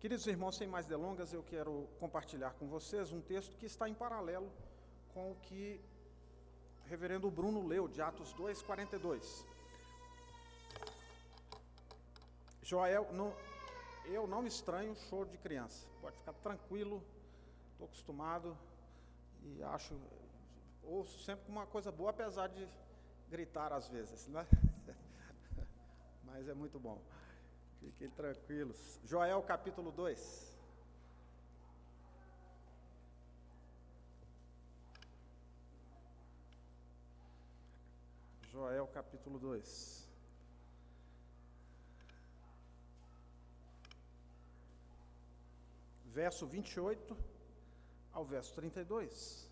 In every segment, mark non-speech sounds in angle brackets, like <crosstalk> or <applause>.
Queridos irmãos, sem mais delongas, eu quero compartilhar com vocês um texto que está em paralelo com o que o reverendo Bruno leu, de Atos 2, 42. Joel, eu não estranho choro de criança, pode ficar tranquilo, estou acostumado e acho, ouço sempre uma coisa boa, apesar de gritar às vezes, né? <laughs> Mas é muito bom. Fiquem tranquilos. Joel capítulo 2. Joel capítulo 2. Verso 28 ao verso 32.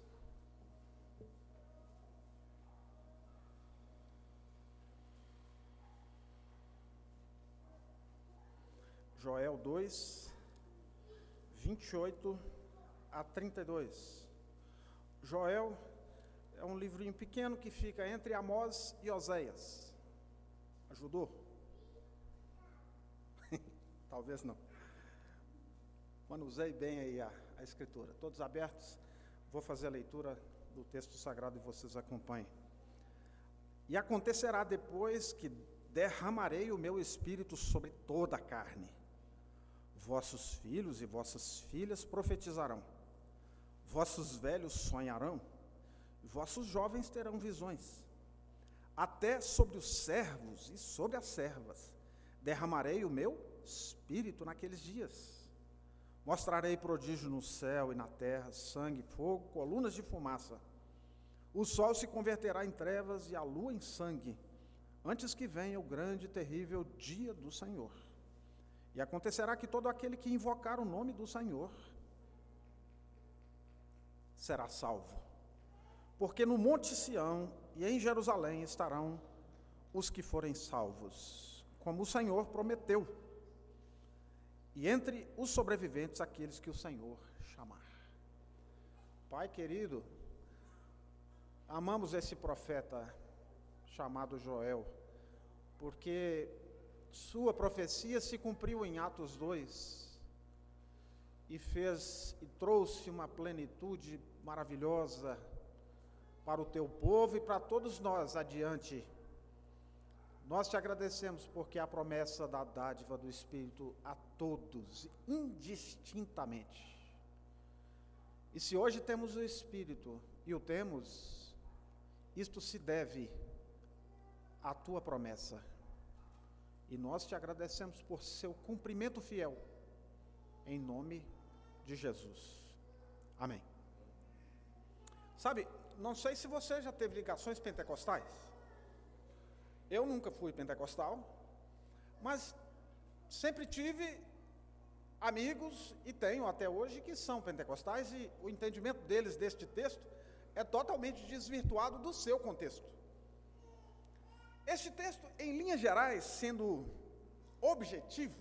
Joel 2, 28 a 32. Joel é um livrinho pequeno que fica entre Amós e Oséias. Ajudou? <laughs> Talvez não. Manusei bem aí a, a escritura. Todos abertos? Vou fazer a leitura do texto sagrado e vocês acompanhem. E acontecerá depois que derramarei o meu espírito sobre toda a carne Vossos filhos e vossas filhas profetizarão, vossos velhos sonharão, vossos jovens terão visões. Até sobre os servos e sobre as servas derramarei o meu espírito naqueles dias. Mostrarei prodígio no céu e na terra, sangue, fogo, colunas de fumaça. O sol se converterá em trevas e a lua em sangue, antes que venha o grande e terrível dia do Senhor. E acontecerá que todo aquele que invocar o nome do Senhor será salvo. Porque no Monte Sião e em Jerusalém estarão os que forem salvos, como o Senhor prometeu. E entre os sobreviventes, aqueles que o Senhor chamar. Pai querido, amamos esse profeta chamado Joel, porque sua profecia se cumpriu em Atos 2 e fez e trouxe uma plenitude maravilhosa para o teu povo e para todos nós adiante. Nós te agradecemos porque a promessa da dádiva do Espírito a todos, indistintamente. E se hoje temos o Espírito e o temos, isto se deve à tua promessa. E nós te agradecemos por seu cumprimento fiel, em nome de Jesus. Amém. Sabe, não sei se você já teve ligações pentecostais. Eu nunca fui pentecostal, mas sempre tive amigos e tenho até hoje que são pentecostais e o entendimento deles deste texto é totalmente desvirtuado do seu contexto. Este texto, em linhas gerais, sendo objetivo,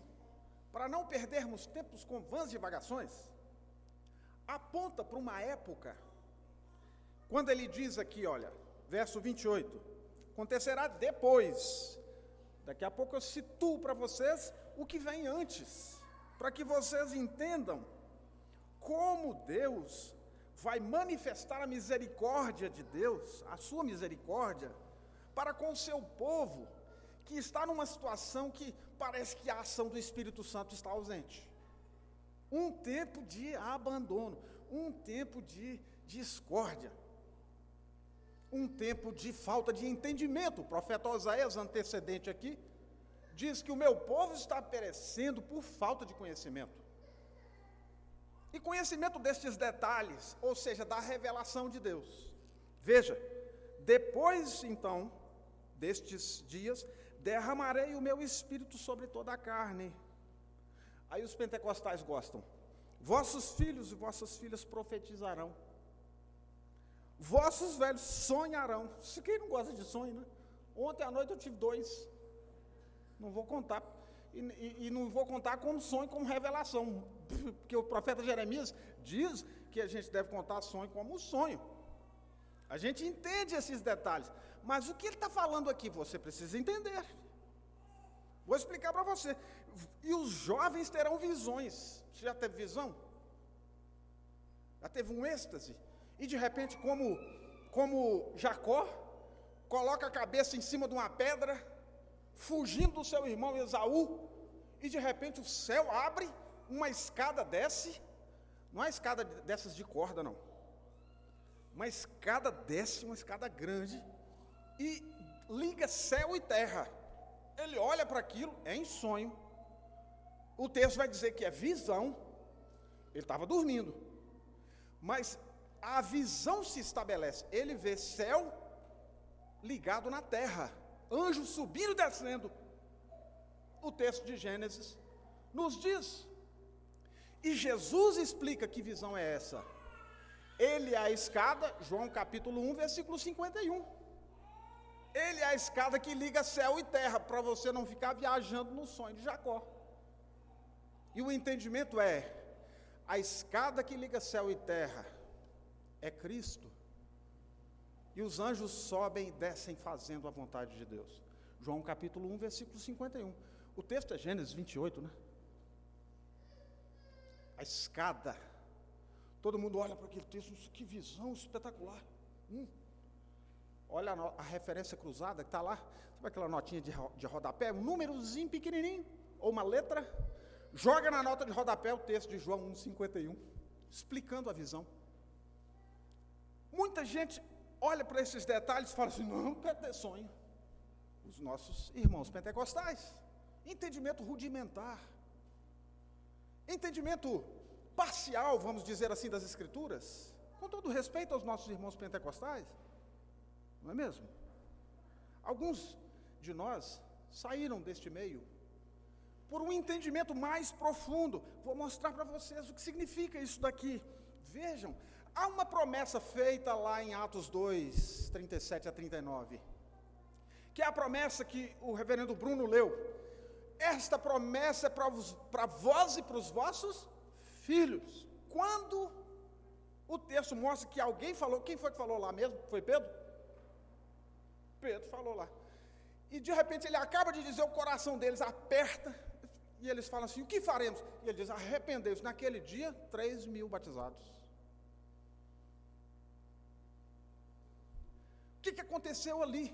para não perdermos tempos com vãs divagações, aponta para uma época, quando ele diz aqui, olha, verso 28, acontecerá depois, daqui a pouco eu situo para vocês o que vem antes, para que vocês entendam como Deus vai manifestar a misericórdia de Deus, a sua misericórdia, para com o seu povo, que está numa situação que parece que a ação do Espírito Santo está ausente. Um tempo de abandono, um tempo de discórdia, um tempo de falta de entendimento. O profeta Oséias, antecedente aqui, diz que o meu povo está perecendo por falta de conhecimento. E conhecimento destes detalhes, ou seja, da revelação de Deus. Veja, depois então destes dias, derramarei o meu espírito sobre toda a carne. Aí os pentecostais gostam. Vossos filhos e vossas filhas profetizarão. Vossos velhos sonharão. Quem não gosta de sonho, né? Ontem à noite eu tive dois. Não vou contar. E, e, e não vou contar como sonho, como revelação. <laughs> Porque o profeta Jeremias diz que a gente deve contar sonho como sonho. A gente entende esses detalhes. Mas o que ele está falando aqui, você precisa entender. Vou explicar para você. e os jovens terão visões. Você já teve visão? Já teve um êxtase? E de repente, como, como Jacó, coloca a cabeça em cima de uma pedra, fugindo do seu irmão Esaú, e de repente o céu abre, uma escada desce, não é escada dessas de corda, não. Uma escada desce, uma escada grande, e liga céu e terra. Ele olha para aquilo, é em sonho. O texto vai dizer que é visão. Ele estava dormindo. Mas a visão se estabelece. Ele vê céu ligado na terra, anjos subindo e descendo. O texto de Gênesis nos diz. E Jesus explica que visão é essa. Ele é a escada, João capítulo 1, versículo 51. Ele é a escada que liga céu e terra, para você não ficar viajando no sonho de Jacó. E o entendimento é: a escada que liga céu e terra é Cristo. E os anjos sobem e descem fazendo a vontade de Deus. João capítulo 1, versículo 51. O texto é Gênesis 28, né? A escada. Todo mundo olha para aquele texto, que visão espetacular. Hum. Olha a, a, referência cruzada que está lá. Sabe aquela notinha de, de rodapé? Um númerozinho pequenininho, ou uma letra. Joga na nota de rodapé o texto de João 1,51, explicando a visão. Muita gente olha para esses detalhes e fala assim: não, ter sonho. Os nossos irmãos pentecostais. Entendimento rudimentar. Entendimento parcial, vamos dizer assim, das Escrituras. Com todo respeito aos nossos irmãos pentecostais não é mesmo? Alguns de nós saíram deste meio por um entendimento mais profundo. Vou mostrar para vocês o que significa isso daqui. Vejam, há uma promessa feita lá em Atos 2, 37 a 39, que é a promessa que o reverendo Bruno leu. Esta promessa é para vós e para os vossos filhos. Quando o texto mostra que alguém falou, quem foi que falou lá mesmo? Foi Pedro? Pedro falou lá. E de repente ele acaba de dizer, o coração deles aperta, e eles falam assim: o que faremos? E ele diz: arrependeu-se. Naquele dia, 3 mil batizados. O que, que aconteceu ali?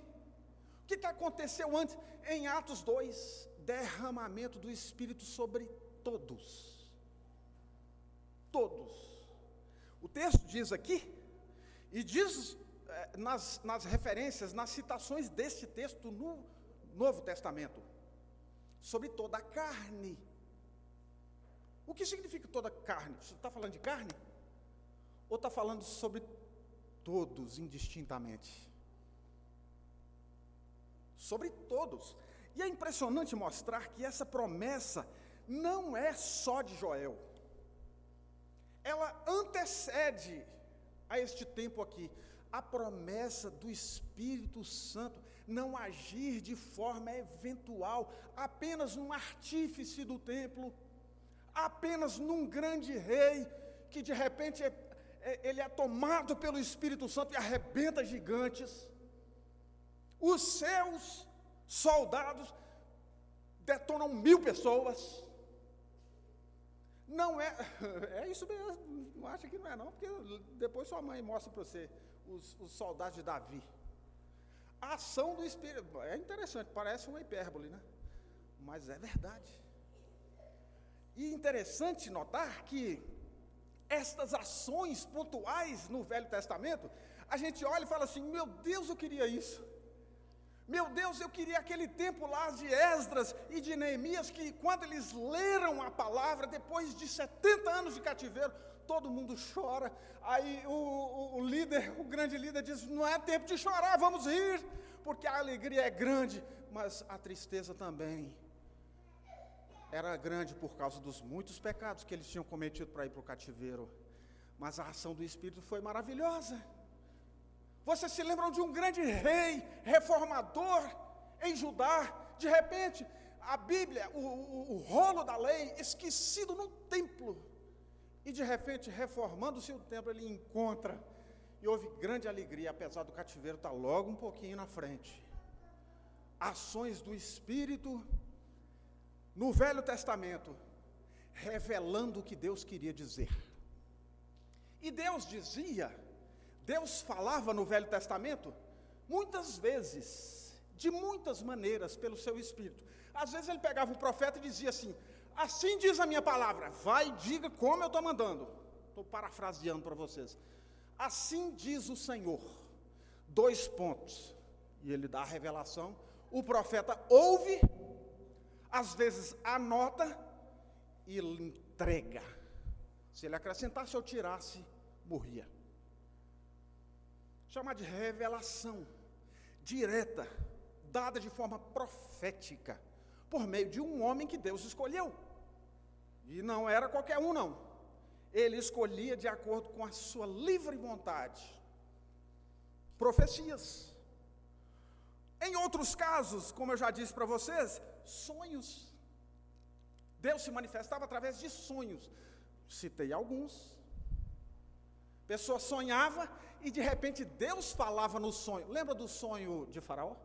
O que, que aconteceu antes? Em Atos 2, derramamento do Espírito sobre todos. Todos. O texto diz aqui, e diz nas, nas referências, nas citações deste texto no Novo Testamento, sobre toda a carne. O que significa toda a carne? Você está falando de carne? Ou está falando sobre todos indistintamente? Sobre todos. E é impressionante mostrar que essa promessa não é só de Joel. Ela antecede a este tempo aqui a promessa do Espírito Santo não agir de forma eventual, apenas num artífice do templo, apenas num grande rei que de repente é, é, ele é tomado pelo Espírito Santo e arrebenta gigantes. Os seus soldados detonam mil pessoas. Não é, <laughs> é isso mesmo, não acha que não é não, porque depois sua mãe mostra para você os, os soldados de Davi. A ação do Espírito, é interessante, parece uma hipérbole, né? Mas é verdade. E interessante notar que estas ações pontuais no Velho Testamento, a gente olha e fala assim: meu Deus, eu queria isso. Meu Deus, eu queria aquele tempo lá de Esdras e de Neemias, que quando eles leram a palavra, depois de 70 anos de cativeiro, todo mundo chora. Aí o, o, o líder, o grande líder, diz: Não é tempo de chorar, vamos rir, porque a alegria é grande, mas a tristeza também era grande por causa dos muitos pecados que eles tinham cometido para ir para o cativeiro. Mas a ação do Espírito foi maravilhosa. Vocês se lembram de um grande rei reformador em Judá? De repente, a Bíblia, o, o, o rolo da lei, esquecido no templo, e de repente, reformando-se o templo, ele encontra e houve grande alegria, apesar do cativeiro estar logo um pouquinho na frente. Ações do Espírito no Velho Testamento, revelando o que Deus queria dizer. E Deus dizia, Deus falava no Velho Testamento, muitas vezes, de muitas maneiras, pelo seu Espírito. Às vezes ele pegava um profeta e dizia assim: Assim diz a minha palavra, vai e diga como eu estou mandando. Estou parafraseando para vocês. Assim diz o Senhor. Dois pontos. E ele dá a revelação. O profeta ouve, às vezes anota e entrega. Se ele acrescentasse ou tirasse, morria. Chama de revelação direta, dada de forma profética, por meio de um homem que Deus escolheu. E não era qualquer um, não. Ele escolhia de acordo com a sua livre vontade. Profecias. Em outros casos, como eu já disse para vocês, sonhos. Deus se manifestava através de sonhos. Citei alguns. Pessoa sonhava e de repente Deus falava no sonho. Lembra do sonho de Faraó?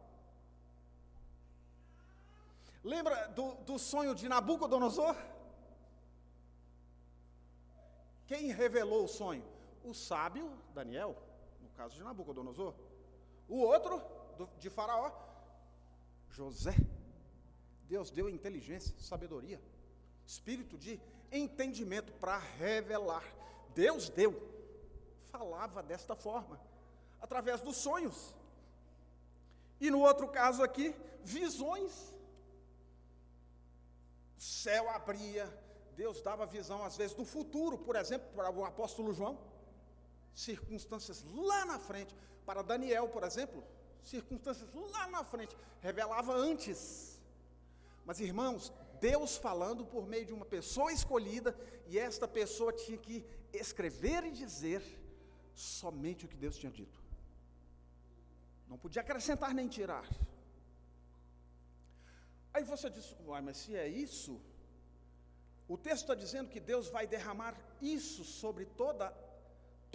Lembra do, do sonho de Nabucodonosor? Quem revelou o sonho? O sábio Daniel, no caso de Nabucodonosor. O outro, do, de Faraó, José. Deus deu inteligência, sabedoria, espírito de entendimento para revelar. Deus deu. Falava desta forma, através dos sonhos. E no outro caso aqui, visões. O céu abria, Deus dava visão, às vezes, do futuro, por exemplo, para o apóstolo João, circunstâncias lá na frente. Para Daniel, por exemplo, circunstâncias lá na frente, revelava antes. Mas, irmãos, Deus falando por meio de uma pessoa escolhida, e esta pessoa tinha que escrever e dizer somente o que Deus tinha dito. Não podia acrescentar nem tirar. Aí você diz, mas se é isso, o texto está dizendo que Deus vai derramar isso sobre toda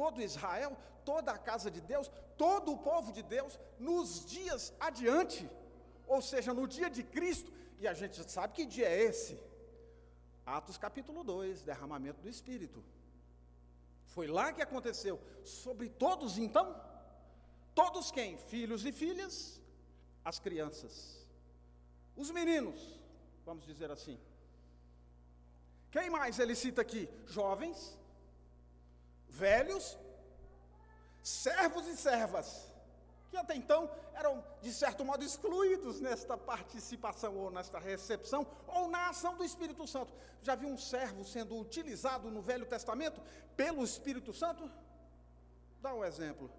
todo Israel, toda a casa de Deus, todo o povo de Deus nos dias adiante, ou seja, no dia de Cristo, e a gente sabe que dia é esse? Atos capítulo 2, derramamento do Espírito. Foi lá que aconteceu. Sobre todos, então? Todos quem? Filhos e filhas, as crianças, os meninos, vamos dizer assim. Quem mais ele cita aqui? Jovens, velhos, servos e servas, que até então eram, de certo modo, excluídos nesta participação ou nesta recepção, ou na ação do Espírito Santo. Já viu um servo sendo utilizado no Velho Testamento pelo Espírito Santo? Dá um exemplo.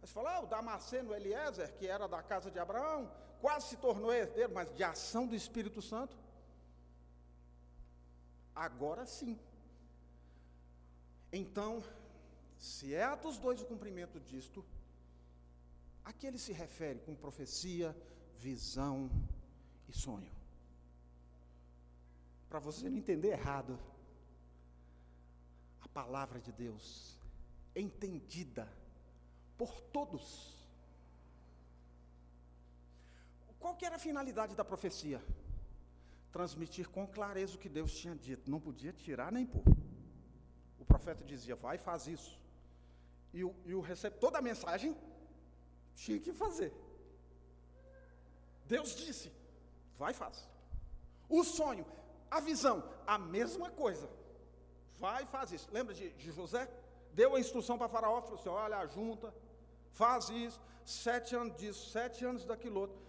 Você fala, ah, o Damasceno Eliezer, que era da casa de Abraão, quase se tornou herdeiro, mas de ação do Espírito Santo. Agora sim. Então, se é Atos 2 o cumprimento disto, a que ele se refere com profecia, visão e sonho? Para você não entender errado, a palavra de Deus entendida por todos. Qual que era a finalidade da profecia? transmitir com clareza o que Deus tinha dito, não podia tirar nem pôr. O profeta dizia, vai, faz isso. E o, e o receptor da mensagem tinha que fazer. Deus disse, vai, faz. O sonho, a visão, a mesma coisa. Vai, faz isso. Lembra de, de José? Deu a instrução para Faraó, falou assim: olha, junta, faz isso, sete anos disso, sete anos daquilo outro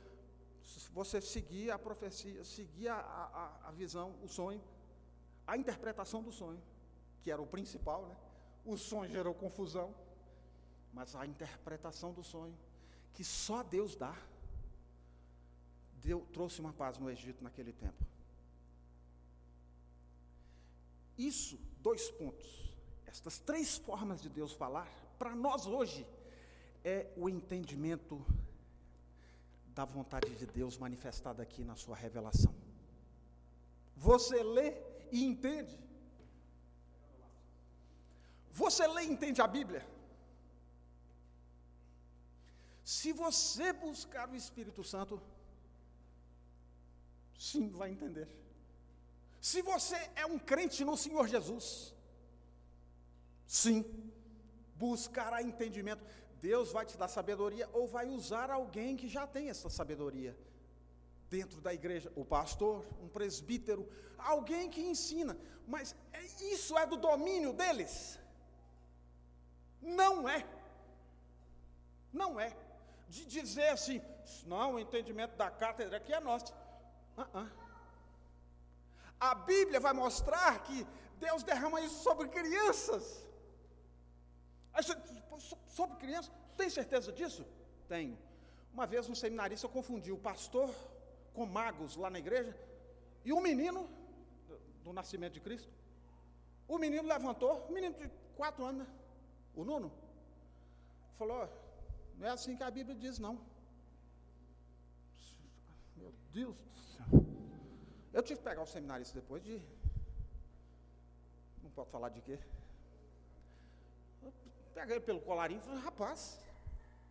você seguir a profecia, seguir a, a, a visão, o sonho, a interpretação do sonho, que era o principal, né? O sonho gerou confusão, mas a interpretação do sonho, que só Deus dá, deu, trouxe uma paz no Egito naquele tempo. Isso, dois pontos. Estas três formas de Deus falar, para nós hoje, é o entendimento da vontade de Deus manifestada aqui na sua revelação. Você lê e entende. Você lê e entende a Bíblia? Se você buscar o Espírito Santo, sim, vai entender. Se você é um crente no Senhor Jesus, sim, buscará entendimento. Deus vai te dar sabedoria ou vai usar alguém que já tem essa sabedoria dentro da igreja, o pastor, um presbítero, alguém que ensina, mas é, isso é do domínio deles? Não é. Não é. De dizer assim, não, o entendimento da cátedra aqui é nosso. Uh -uh. A Bíblia vai mostrar que Deus derrama isso sobre crianças. Sobre crianças, tem certeza disso? Tenho. Uma vez um seminarista confundiu o pastor com magos lá na igreja, e o menino, do, do nascimento de Cristo, o menino levantou, o menino de quatro anos, né? o Nuno, falou: não é assim que a Bíblia diz, não. Meu Deus do céu. Eu tive que pegar o seminarista depois de. Não pode falar de quê? Peguei ele pelo colarinho e falei: rapaz,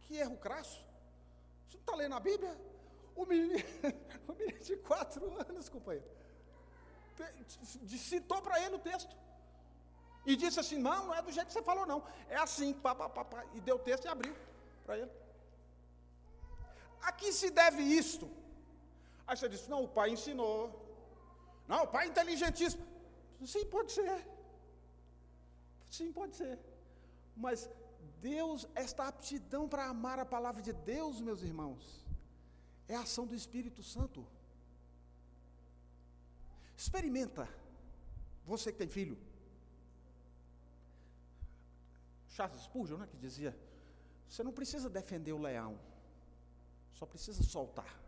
que erro crasso. Você não está lendo a Bíblia? O menino, <laughs> o menino de quatro anos, companheiro, citou para ele o texto. E disse assim: não, não é do jeito que você falou, não. É assim, pá, pá, pá, pá. E deu o texto e abriu para ele. A que se deve isto? Aí você disse: não, o pai ensinou. Não, o pai é inteligentíssimo. Sim, pode ser. Sim, pode ser. Mas Deus, esta aptidão para amar a palavra de Deus, meus irmãos, é a ação do Espírito Santo. Experimenta. Você que tem filho. Charles Spurgeon, né, que dizia: você não precisa defender o leão, só precisa soltar.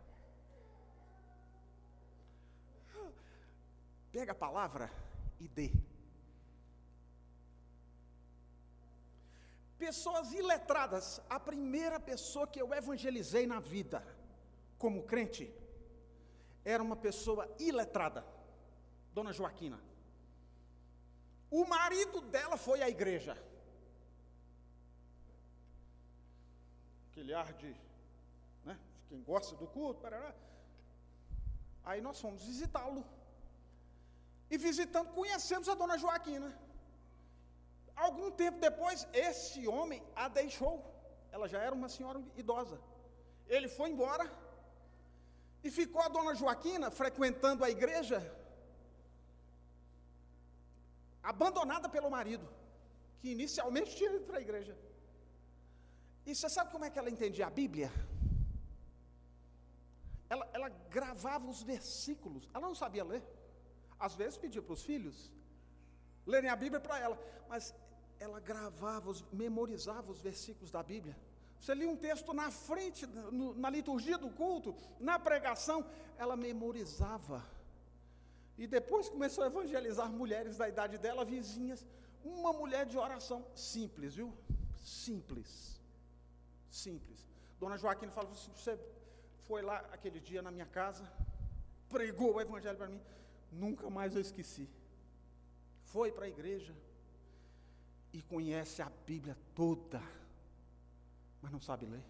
Pega a palavra e dê. Pessoas iletradas, a primeira pessoa que eu evangelizei na vida, como crente, era uma pessoa iletrada, Dona Joaquina. O marido dela foi à igreja. Aquele ar de, né, de quem gosta do culto, parará. Aí nós fomos visitá-lo. E visitando, conhecemos a dona Joaquina. Algum tempo depois, esse homem a deixou. Ela já era uma senhora idosa. Ele foi embora e ficou a dona Joaquina frequentando a igreja, abandonada pelo marido, que inicialmente tinha ido para a igreja. E você sabe como é que ela entendia a Bíblia? Ela, ela gravava os versículos, ela não sabia ler. Às vezes pedia para os filhos lerem a Bíblia para ela, mas ela gravava, memorizava os versículos da Bíblia. Você lia um texto na frente, na liturgia do culto, na pregação, ela memorizava. E depois começou a evangelizar mulheres da idade dela, vizinhas. Uma mulher de oração simples, viu? Simples. Simples. Dona Joaquina falou assim: você foi lá aquele dia na minha casa, pregou o evangelho para mim, nunca mais eu esqueci. Foi para a igreja e conhece a Bíblia toda mas não sabe ler.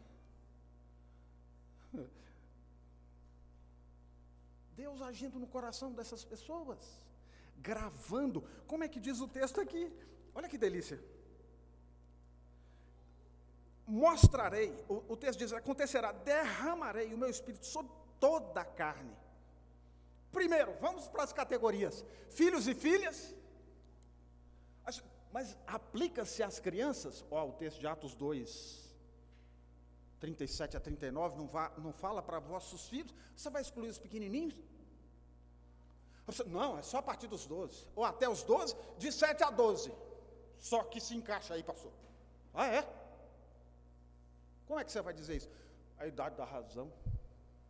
<laughs> Deus agindo no coração dessas pessoas, gravando. Como é que diz o texto aqui? Olha que delícia. Mostrarei, o, o texto diz: acontecerá, derramarei o meu espírito sobre toda a carne. Primeiro, vamos para as categorias: filhos e filhas. Mas aplica-se às crianças, ó, o texto de Atos 2, 37 a 39, não, vá, não fala para vossos filhos, você vai excluir os pequenininhos? Não, é só a partir dos 12, ou até os 12, de 7 a 12. Só que se encaixa aí, pastor. Ah, é? Como é que você vai dizer isso? A idade da razão.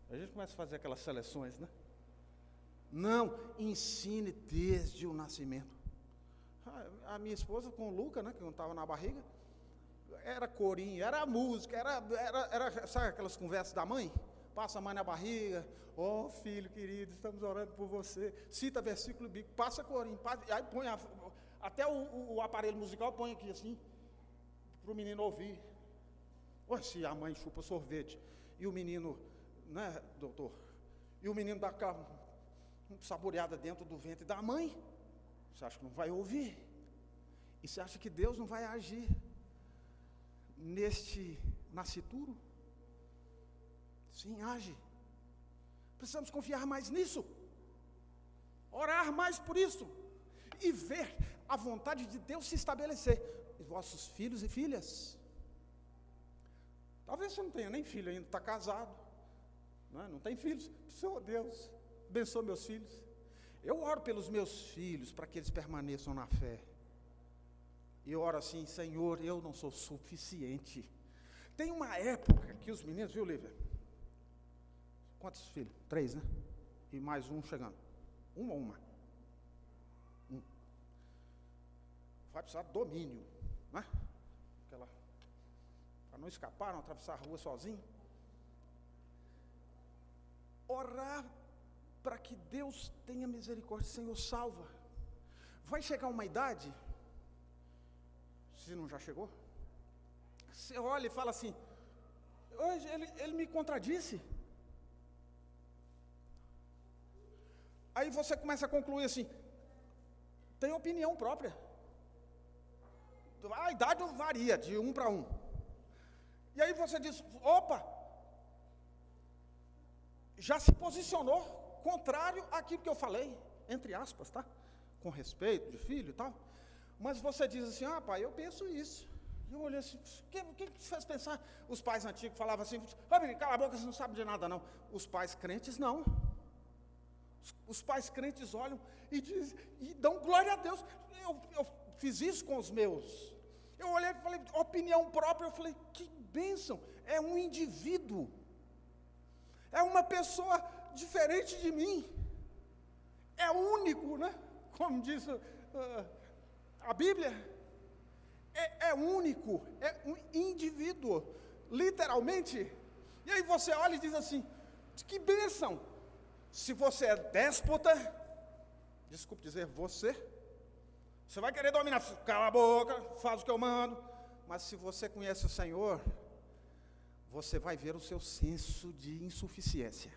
A gente começa a fazer aquelas seleções, né? Não, ensine desde o nascimento. A minha esposa com o Luca, né, que não estava na barriga, era corinho, era música, era, era, era, sabe aquelas conversas da mãe? Passa a mãe na barriga, ó oh, filho querido, estamos orando por você. Cita versículo bíblico, passa corinho, passa, aí põe a, até o, o, aparelho musical põe aqui assim, para o menino ouvir. Olha se a mãe chupa sorvete e o menino, né, doutor? E o menino dá carro. saboreada dentro do ventre da mãe. Você acha que não vai ouvir? E você acha que Deus não vai agir neste nascituro? Sim, age. Precisamos confiar mais nisso. Orar mais por isso. E ver a vontade de Deus se estabelecer. Os vossos filhos e filhas. Talvez você não tenha nem filho ainda, está casado. Não, é? não tem filhos. Senhor Deus, abençoa meus filhos. Eu oro pelos meus filhos para que eles permaneçam na fé. E oro assim, Senhor, eu não sou suficiente. Tem uma época que os meninos, viu, Lívia? Quantos filhos? Três, né? E mais um chegando. Um ou uma? Um. Vai precisar de domínio, né? Aquela. Para não escapar, não atravessar a rua sozinho. Orar para que Deus tenha misericórdia, Senhor, salva. Vai chegar uma idade, se não já chegou, você olha e fala assim: hoje ele, ele me contradisse. Aí você começa a concluir assim: tem opinião própria. A idade varia de um para um. E aí você diz: opa, já se posicionou contrário àquilo que eu falei, entre aspas, tá? Com respeito de filho e tal. Mas você diz assim: ah, pai, eu penso isso. Eu olhei assim, o que, que, que faz pensar? Os pais antigos falavam assim: oh, cala a boca, você não sabe de nada, não. Os pais crentes, não. Os, os pais crentes olham e, diz, e dão glória a Deus. Eu, eu fiz isso com os meus. Eu olhei e falei, opinião própria, eu falei, que bênção. É um indivíduo. É uma pessoa diferente de mim. É único, né? Como diz uh, a Bíblia. É, é único, é um indivíduo, literalmente. E aí você olha e diz assim: que bênção! Se você é déspota, desculpe dizer você, você vai querer dominar, cala a boca, faz o que eu mando. Mas se você conhece o Senhor, você vai ver o seu senso de insuficiência.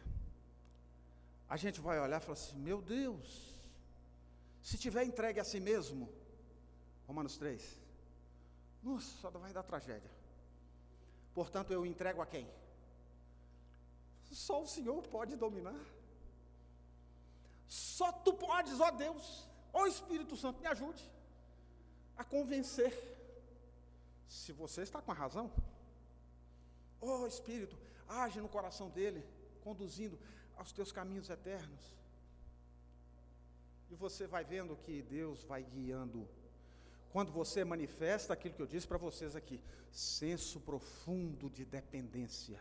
A gente vai olhar e falar assim: meu Deus, se tiver entregue a si mesmo, Romanos 3, nossa, só vai dar tragédia. Portanto, eu entrego a quem? Só o Senhor pode dominar. Só tu podes, ó Deus, ó Espírito Santo, me ajude a convencer. Se você está com a razão, ó Espírito, age no coração dele, conduzindo aos teus caminhos eternos. E você vai vendo que Deus vai guiando. Quando você manifesta aquilo que eu disse para vocês aqui, senso profundo de dependência,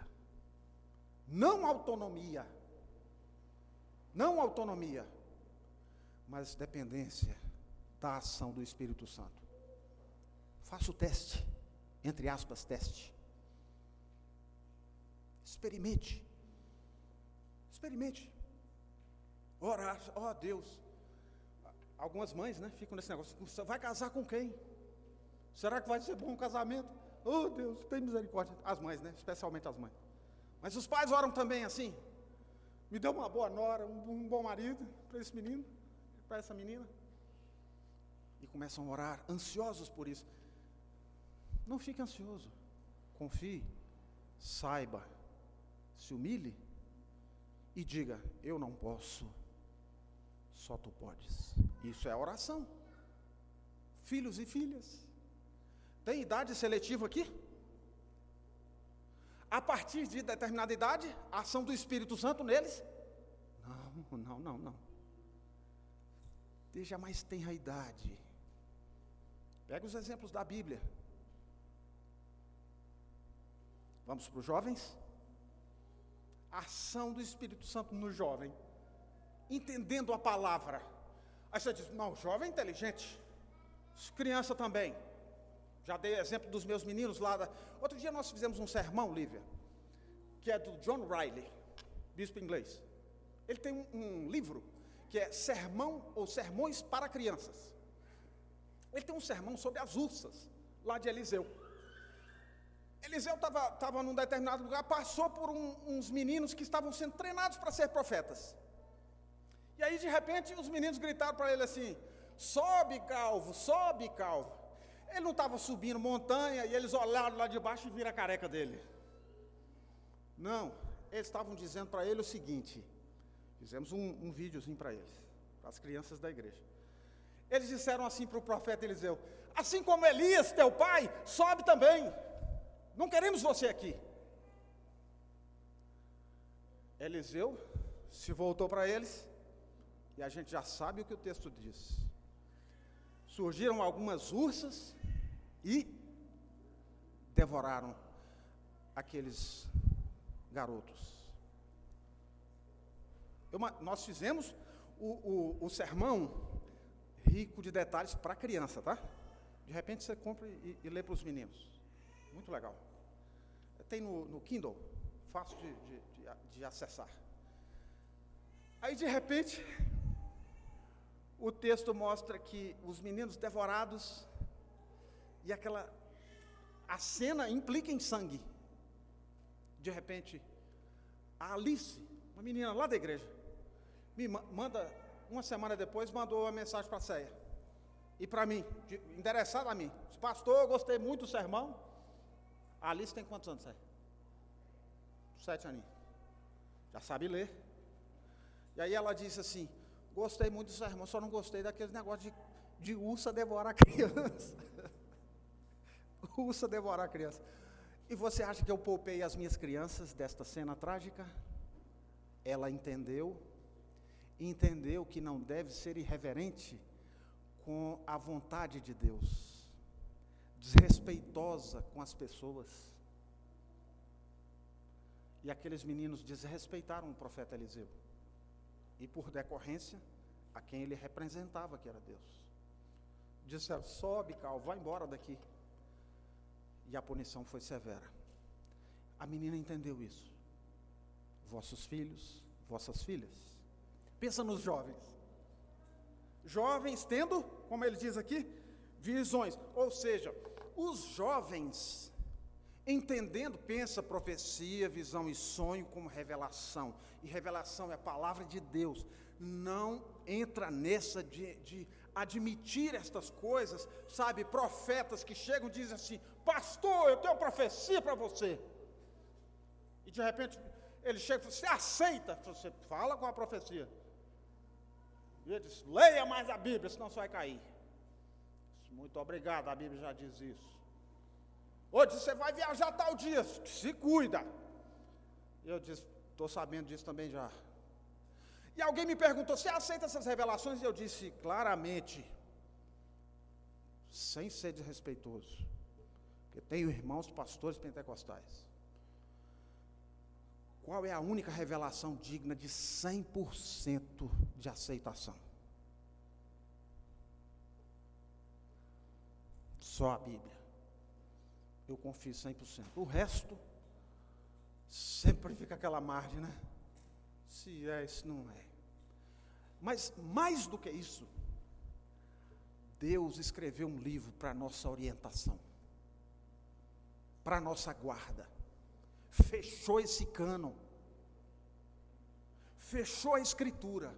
não autonomia não autonomia, mas dependência da ação do Espírito Santo. Faça o teste, entre aspas, teste. Experimente. Experimente. Orar, ó oh, Deus. Algumas mães, né, ficam nesse negócio. Vai casar com quem? Será que vai ser bom um casamento? Oh Deus, tem misericórdia. As mães, né? Especialmente as mães. Mas os pais oram também assim. Me deu uma boa nora, um, um bom marido para esse menino, para essa menina. E começam a orar, ansiosos por isso. Não fique ansioso. Confie, saiba, se humilhe e diga: Eu não posso, só tu podes. Isso é oração. Filhos e filhas. Tem idade seletiva aqui? a partir de determinada idade, a ação do Espírito Santo neles? Não, não, não, não. Desde a mais tenra idade. Pega os exemplos da Bíblia. Vamos para os jovens? A ação do Espírito Santo no jovem, entendendo a palavra. Aí você diz: não, jovem é inteligente, criança também. Já dei exemplo dos meus meninos lá. Da... Outro dia nós fizemos um sermão, Lívia, que é do John Riley, bispo inglês. Ele tem um, um livro que é Sermão ou Sermões para Crianças. Ele tem um sermão sobre as ursas, lá de Eliseu. Eliseu estava num determinado lugar, passou por um, uns meninos que estavam sendo treinados para ser profetas. E aí, de repente, os meninos gritaram para ele assim: sobe, calvo, sobe, calvo. Ele não estava subindo montanha e eles olharam lá de baixo e viram a careca dele. Não, eles estavam dizendo para ele o seguinte: fizemos um, um videozinho para eles, para as crianças da igreja. Eles disseram assim para o profeta Eliseu: Assim como Elias, teu pai, sobe também. Não queremos você aqui. Eliseu se voltou para eles, e a gente já sabe o que o texto diz. Surgiram algumas ursas e devoraram aqueles garotos. Eu, nós fizemos o, o, o, sermão rico de detalhes para criança, tá? De repente você compra e, e lê para os meninos. Muito legal. Tem no, no Kindle, fácil de, de, de, de acessar. Aí de repente, o texto mostra que os meninos devorados e aquela a cena implica em sangue. De repente, a Alice, uma menina lá da igreja, me manda uma semana depois mandou uma mensagem para a Ceia. E para mim, de, endereçada a mim. Pastor, eu gostei muito do sermão. A Alice tem quantos anos, Ceia? Sete aninhos. Já sabe ler. E aí ela disse assim: Gostei muito do sermão, só não gostei daquele negócio de, de ursa devorar a criança. <laughs> ursa devorar a criança. E você acha que eu poupei as minhas crianças desta cena trágica? Ela entendeu, entendeu que não deve ser irreverente com a vontade de Deus, desrespeitosa com as pessoas. E aqueles meninos desrespeitaram o profeta Eliseu. E por decorrência, a quem ele representava, que era Deus. Disseram: sobe, Cal, vai embora daqui. E a punição foi severa. A menina entendeu isso. Vossos filhos, vossas filhas. Pensa nos jovens. Jovens tendo, como ele diz aqui, visões. Ou seja, os jovens entendendo, pensa profecia, visão e sonho como revelação. E revelação é a palavra de Deus. Não entra nessa de, de admitir estas coisas, sabe? Profetas que chegam e dizem assim: Pastor, eu tenho profecia para você. E de repente ele chega e fala: Você aceita? Você fala com a profecia. E ele diz: Leia mais a Bíblia, senão você vai cair. Muito obrigado, a Bíblia já diz isso. Disse: Você vai viajar tal dia, se cuida. Eu disse: Estou sabendo disso também já. E alguém me perguntou: Você aceita essas revelações? E eu disse claramente, sem ser desrespeitoso, porque tenho irmãos pastores pentecostais. Qual é a única revelação digna de 100% de aceitação? Só a Bíblia. Eu confio 100%. O resto, sempre fica aquela margem, né? Se é, se não é. Mas mais do que isso, Deus escreveu um livro para nossa orientação, para nossa guarda. Fechou esse cânon. Fechou a escritura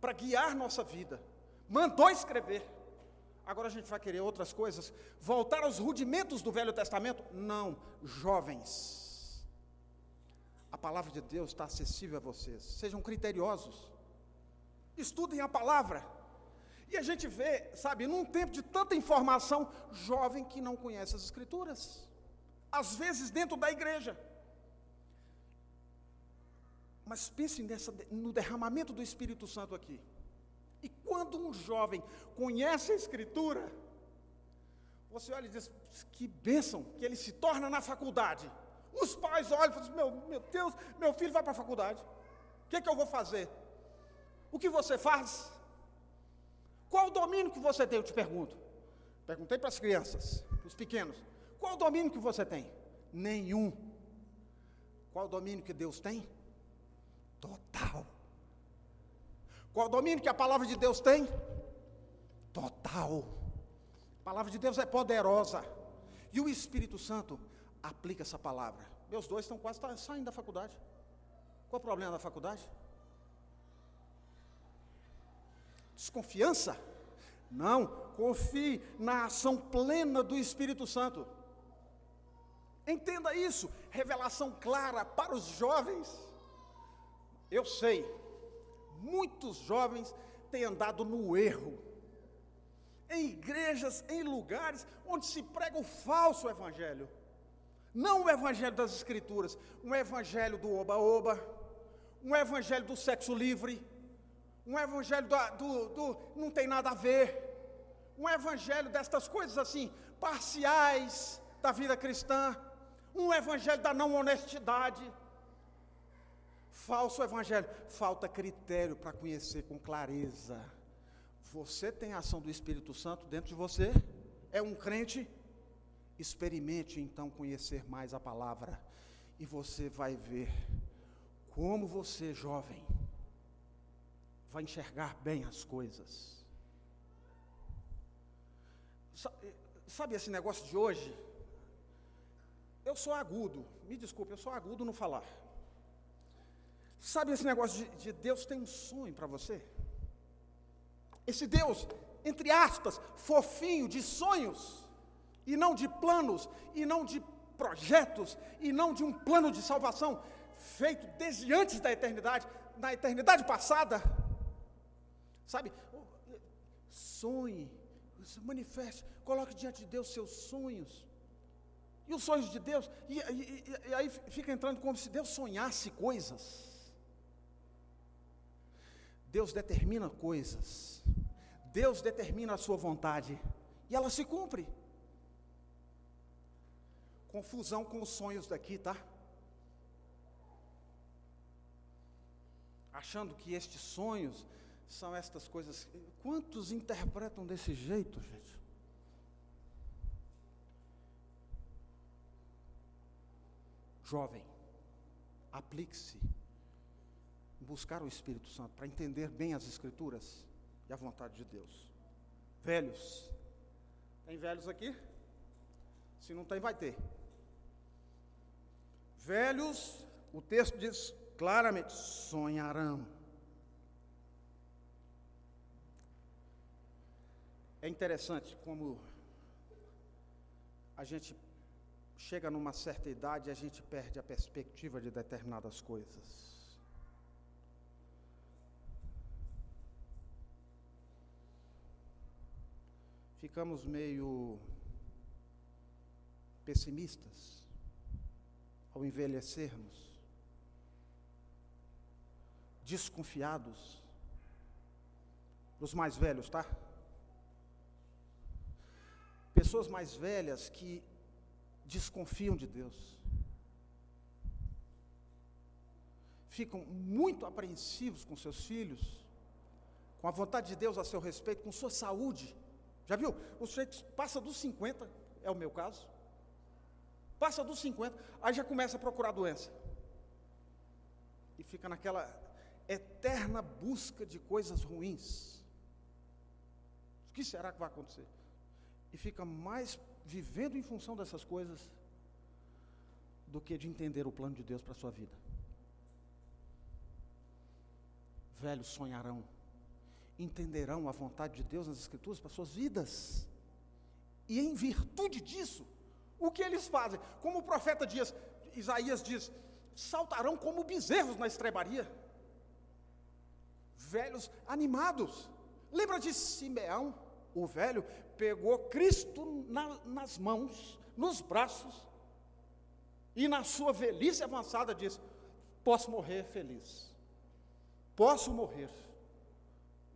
para guiar nossa vida. Mandou escrever. Agora a gente vai querer outras coisas? Voltar aos rudimentos do Velho Testamento? Não, jovens a palavra de Deus está acessível a vocês. Sejam criteriosos. Estudem a palavra. E a gente vê, sabe, num tempo de tanta informação, jovem que não conhece as Escrituras. Às vezes dentro da igreja. Mas pense nessa, no derramamento do Espírito Santo aqui. Quando um jovem conhece a Escritura, você olha e diz: que bênção que ele se torna na faculdade. Os pais olham e falam assim, meu, meu Deus, meu filho vai para a faculdade. O que, é que eu vou fazer? O que você faz? Qual o domínio que você tem? Eu te pergunto. Perguntei para as crianças, para os pequenos. Qual o domínio que você tem? Nenhum. Qual o domínio que Deus tem? Total. Qual o domínio que a palavra de Deus tem? Total. A palavra de Deus é poderosa. E o Espírito Santo aplica essa palavra. Meus dois estão quase saindo da faculdade. Qual o problema da faculdade? Desconfiança? Não, confie na ação plena do Espírito Santo. Entenda isso, revelação clara para os jovens. Eu sei, muitos jovens têm andado no erro, em igrejas, em lugares onde se prega o falso evangelho, não o evangelho das Escrituras, um evangelho do oba-oba, um evangelho do sexo livre, um evangelho do, do, do não tem nada a ver, um evangelho destas coisas assim, parciais da vida cristã, um evangelho da não honestidade. Falso evangelho, falta critério para conhecer com clareza. Você tem a ação do Espírito Santo dentro de você? É um crente? Experimente então conhecer mais a palavra e você vai ver como você, jovem, vai enxergar bem as coisas. Sabe esse negócio de hoje? Eu sou agudo, me desculpe, eu sou agudo no falar. Sabe esse negócio de, de Deus tem um sonho para você? Esse Deus, entre aspas, fofinho de sonhos, e não de planos, e não de projetos, e não de um plano de salvação feito desde antes da eternidade, na eternidade passada. Sabe, sonhe, manifeste, coloque diante de Deus seus sonhos. E os sonhos de Deus, e, e, e, aí fica entrando como se Deus sonhasse coisas. Deus determina coisas, Deus determina a sua vontade, e ela se cumpre. Confusão com os sonhos daqui, tá? Achando que estes sonhos são estas coisas. Quantos interpretam desse jeito, gente? Jovem, aplique-se buscar o Espírito Santo para entender bem as Escrituras e a vontade de Deus. Velhos, tem velhos aqui? Se não tem, vai ter. Velhos, o texto diz claramente: sonharão. É interessante como a gente chega numa certa idade e a gente perde a perspectiva de determinadas coisas. Ficamos meio pessimistas ao envelhecermos, desconfiados, os mais velhos, tá? Pessoas mais velhas que desconfiam de Deus. Ficam muito apreensivos com seus filhos, com a vontade de Deus a seu respeito, com sua saúde. Já viu? O sujeito passa dos 50, é o meu caso. Passa dos 50, aí já começa a procurar doença. E fica naquela eterna busca de coisas ruins. O que será que vai acontecer? E fica mais vivendo em função dessas coisas do que de entender o plano de Deus para a sua vida. Velhos sonharão, entenderão a vontade de Deus nas Escrituras para suas vidas, e em virtude disso, o que eles fazem? Como o profeta diz, Isaías diz: saltarão como bezerros na estrebaria, velhos animados. Lembra de Simeão, o velho? pegou Cristo na, nas mãos, nos braços, e na sua velhice avançada disse: Posso morrer feliz, posso morrer.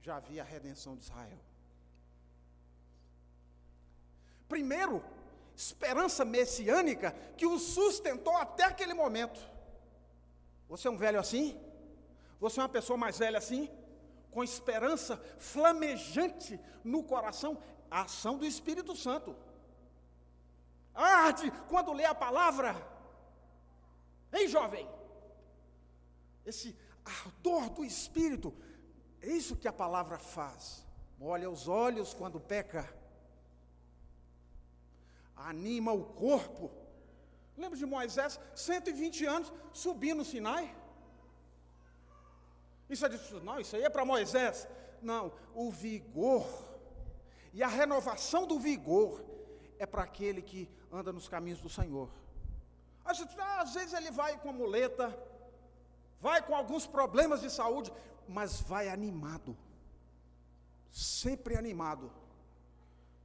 Já havia a redenção de Israel. Primeiro, esperança messiânica que o sustentou até aquele momento. Você é um velho assim? Você é uma pessoa mais velha assim? Com esperança flamejante no coração? a ação do Espírito Santo. Arde quando lê a palavra. Ei, jovem, esse ardor do Espírito, é isso que a palavra faz. Molha os olhos quando peca, anima o corpo. Lembra de Moisés, 120 anos, subindo no Sinai? Isso é de, não, isso aí é para Moisés. Não, o vigor e a renovação do vigor é para aquele que anda nos caminhos do Senhor. Às vezes ele vai com a muleta, vai com alguns problemas de saúde, mas vai animado, sempre animado,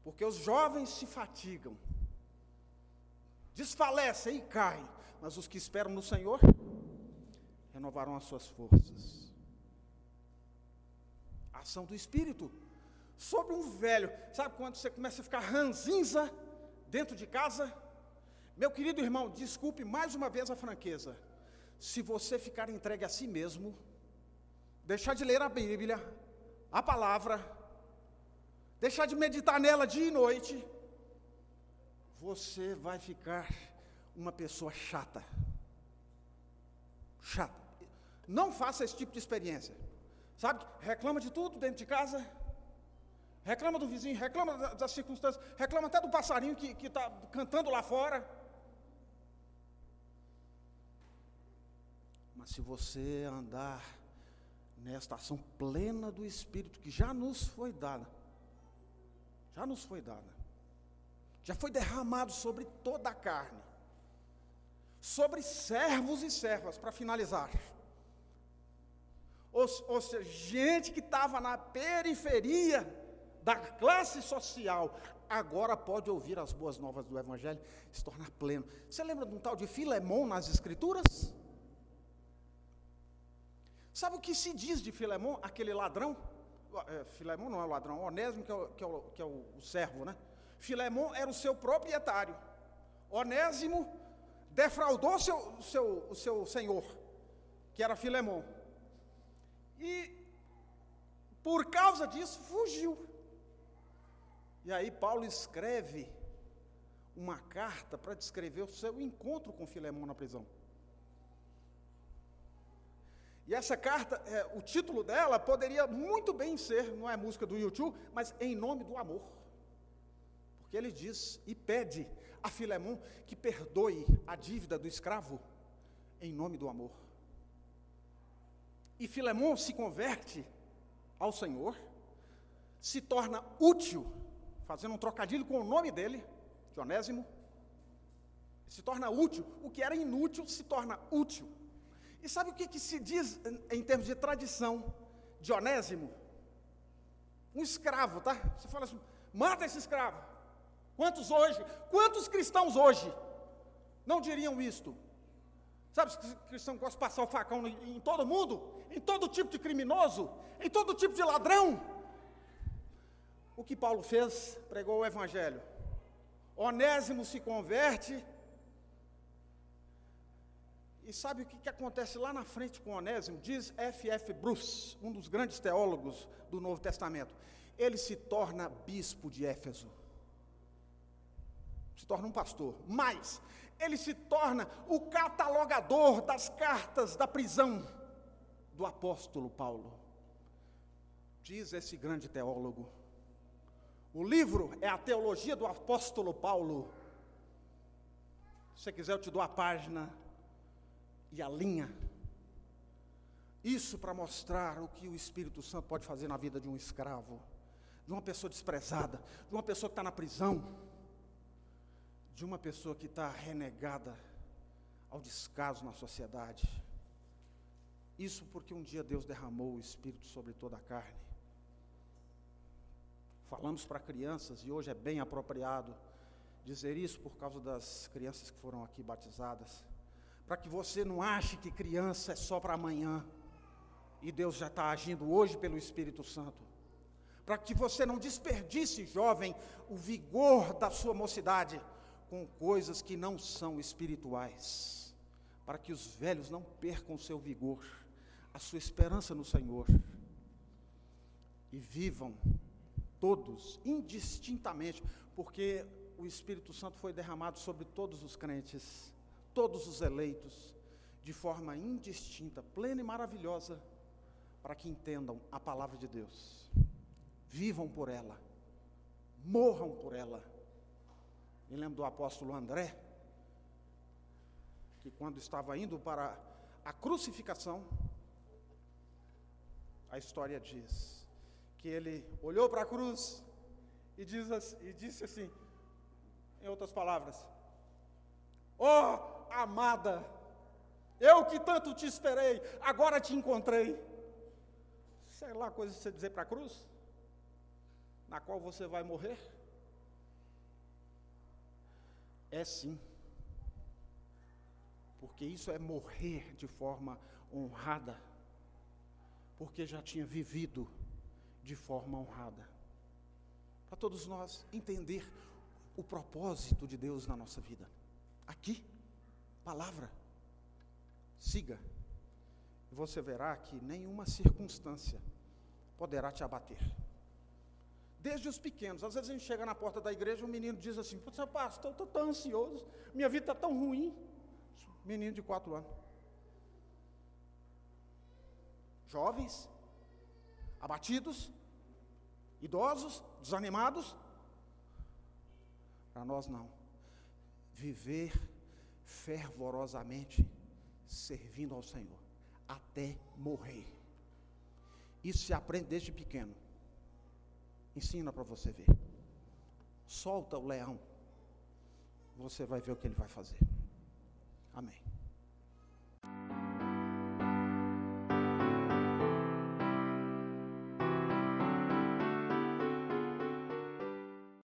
porque os jovens se fatigam, desfalecem e caem, mas os que esperam no Senhor renovarão as suas forças. Ação do Espírito sobre um velho, sabe quando você começa a ficar ranzinza dentro de casa? Meu querido irmão, desculpe mais uma vez a franqueza. Se você ficar entregue a si mesmo, deixar de ler a Bíblia, a palavra, deixar de meditar nela dia e noite, você vai ficar uma pessoa chata. Chata. Não faça esse tipo de experiência. Sabe? Reclama de tudo dentro de casa. Reclama do vizinho, reclama das circunstâncias, reclama até do passarinho que está cantando lá fora. Mas se você andar nesta ação plena do Espírito que já nos foi dada, já nos foi dada, já foi derramado sobre toda a carne, sobre servos e servas, para finalizar. Ou, ou seja, gente que estava na periferia da classe social, agora pode ouvir as boas novas do Evangelho, se tornar pleno. Você lembra de um tal de Filemão nas Escrituras? Sabe o que se diz de Filemão, aquele ladrão? É, Filemão não é o ladrão, Onésimo que é o, que é o, que é o, o servo, né? Filemão era o seu proprietário. Onésimo defraudou seu, seu, o seu senhor, que era Filemão. E, por causa disso, fugiu. E aí Paulo escreve uma carta para descrever o seu encontro com Filemão na prisão. E essa carta, é, o título dela poderia muito bem ser, não é música do YouTube, mas em nome do amor. Porque ele diz e pede a Filemão que perdoe a dívida do escravo em nome do amor. E Filemão se converte ao Senhor, se torna útil, fazendo um trocadilho com o nome dele, de Onésimo, se torna útil, o que era inútil se torna útil. E sabe o que, que se diz em, termos de tradição de Onésimo? Um escravo, tá? Você fala assim, mata esse escravo. Quantos hoje, quantos cristãos hoje não diriam isto? Sabe que cristão gosta de passar o facão em todo mundo? Em todo tipo de criminoso? Em todo tipo de ladrão? O que Paulo fez? Pregou o evangelho. Onésimo se converte e sabe o que, que acontece lá na frente com Onésimo? Diz F.F. Bruce, um dos grandes teólogos do Novo Testamento. Ele se torna bispo de Éfeso. Se torna um pastor. Mas ele se torna o catalogador das cartas da prisão do apóstolo Paulo. Diz esse grande teólogo. O livro é a teologia do apóstolo Paulo. Se você quiser, eu te dou a página e a linha. Isso para mostrar o que o Espírito Santo pode fazer na vida de um escravo, de uma pessoa desprezada, de uma pessoa que está na prisão, de uma pessoa que está renegada ao descaso na sociedade. Isso porque um dia Deus derramou o Espírito sobre toda a carne. Falamos para crianças e hoje é bem apropriado dizer isso por causa das crianças que foram aqui batizadas para que você não ache que criança é só para amanhã, e Deus já está agindo hoje pelo Espírito Santo. Para que você não desperdice, jovem, o vigor da sua mocidade com coisas que não são espirituais. Para que os velhos não percam o seu vigor, a sua esperança no Senhor. E vivam todos indistintamente, porque o Espírito Santo foi derramado sobre todos os crentes todos os eleitos, de forma indistinta, plena e maravilhosa, para que entendam a palavra de Deus, vivam por ela, morram por ela. Me lembro do apóstolo André, que quando estava indo para a crucificação, a história diz que ele olhou para a cruz e, diz, e disse assim, em outras palavras: Oh, amada, eu que tanto te esperei, agora te encontrei. Sei lá, coisa de você dizer para a cruz, na qual você vai morrer? É sim. Porque isso é morrer de forma honrada. Porque já tinha vivido de forma honrada. Para todos nós entender o propósito de Deus na nossa vida. Aqui, palavra. Siga. Você verá que nenhuma circunstância poderá te abater. Desde os pequenos, às vezes a gente chega na porta da igreja e um menino diz assim: Seu pastor, estou tão ansioso, minha vida está tão ruim. Menino de quatro anos. Jovens, abatidos, idosos, desanimados. Para nós não. Viver fervorosamente servindo ao Senhor até morrer. Isso se aprende desde pequeno. Ensina para você ver. Solta o leão. Você vai ver o que ele vai fazer. Amém.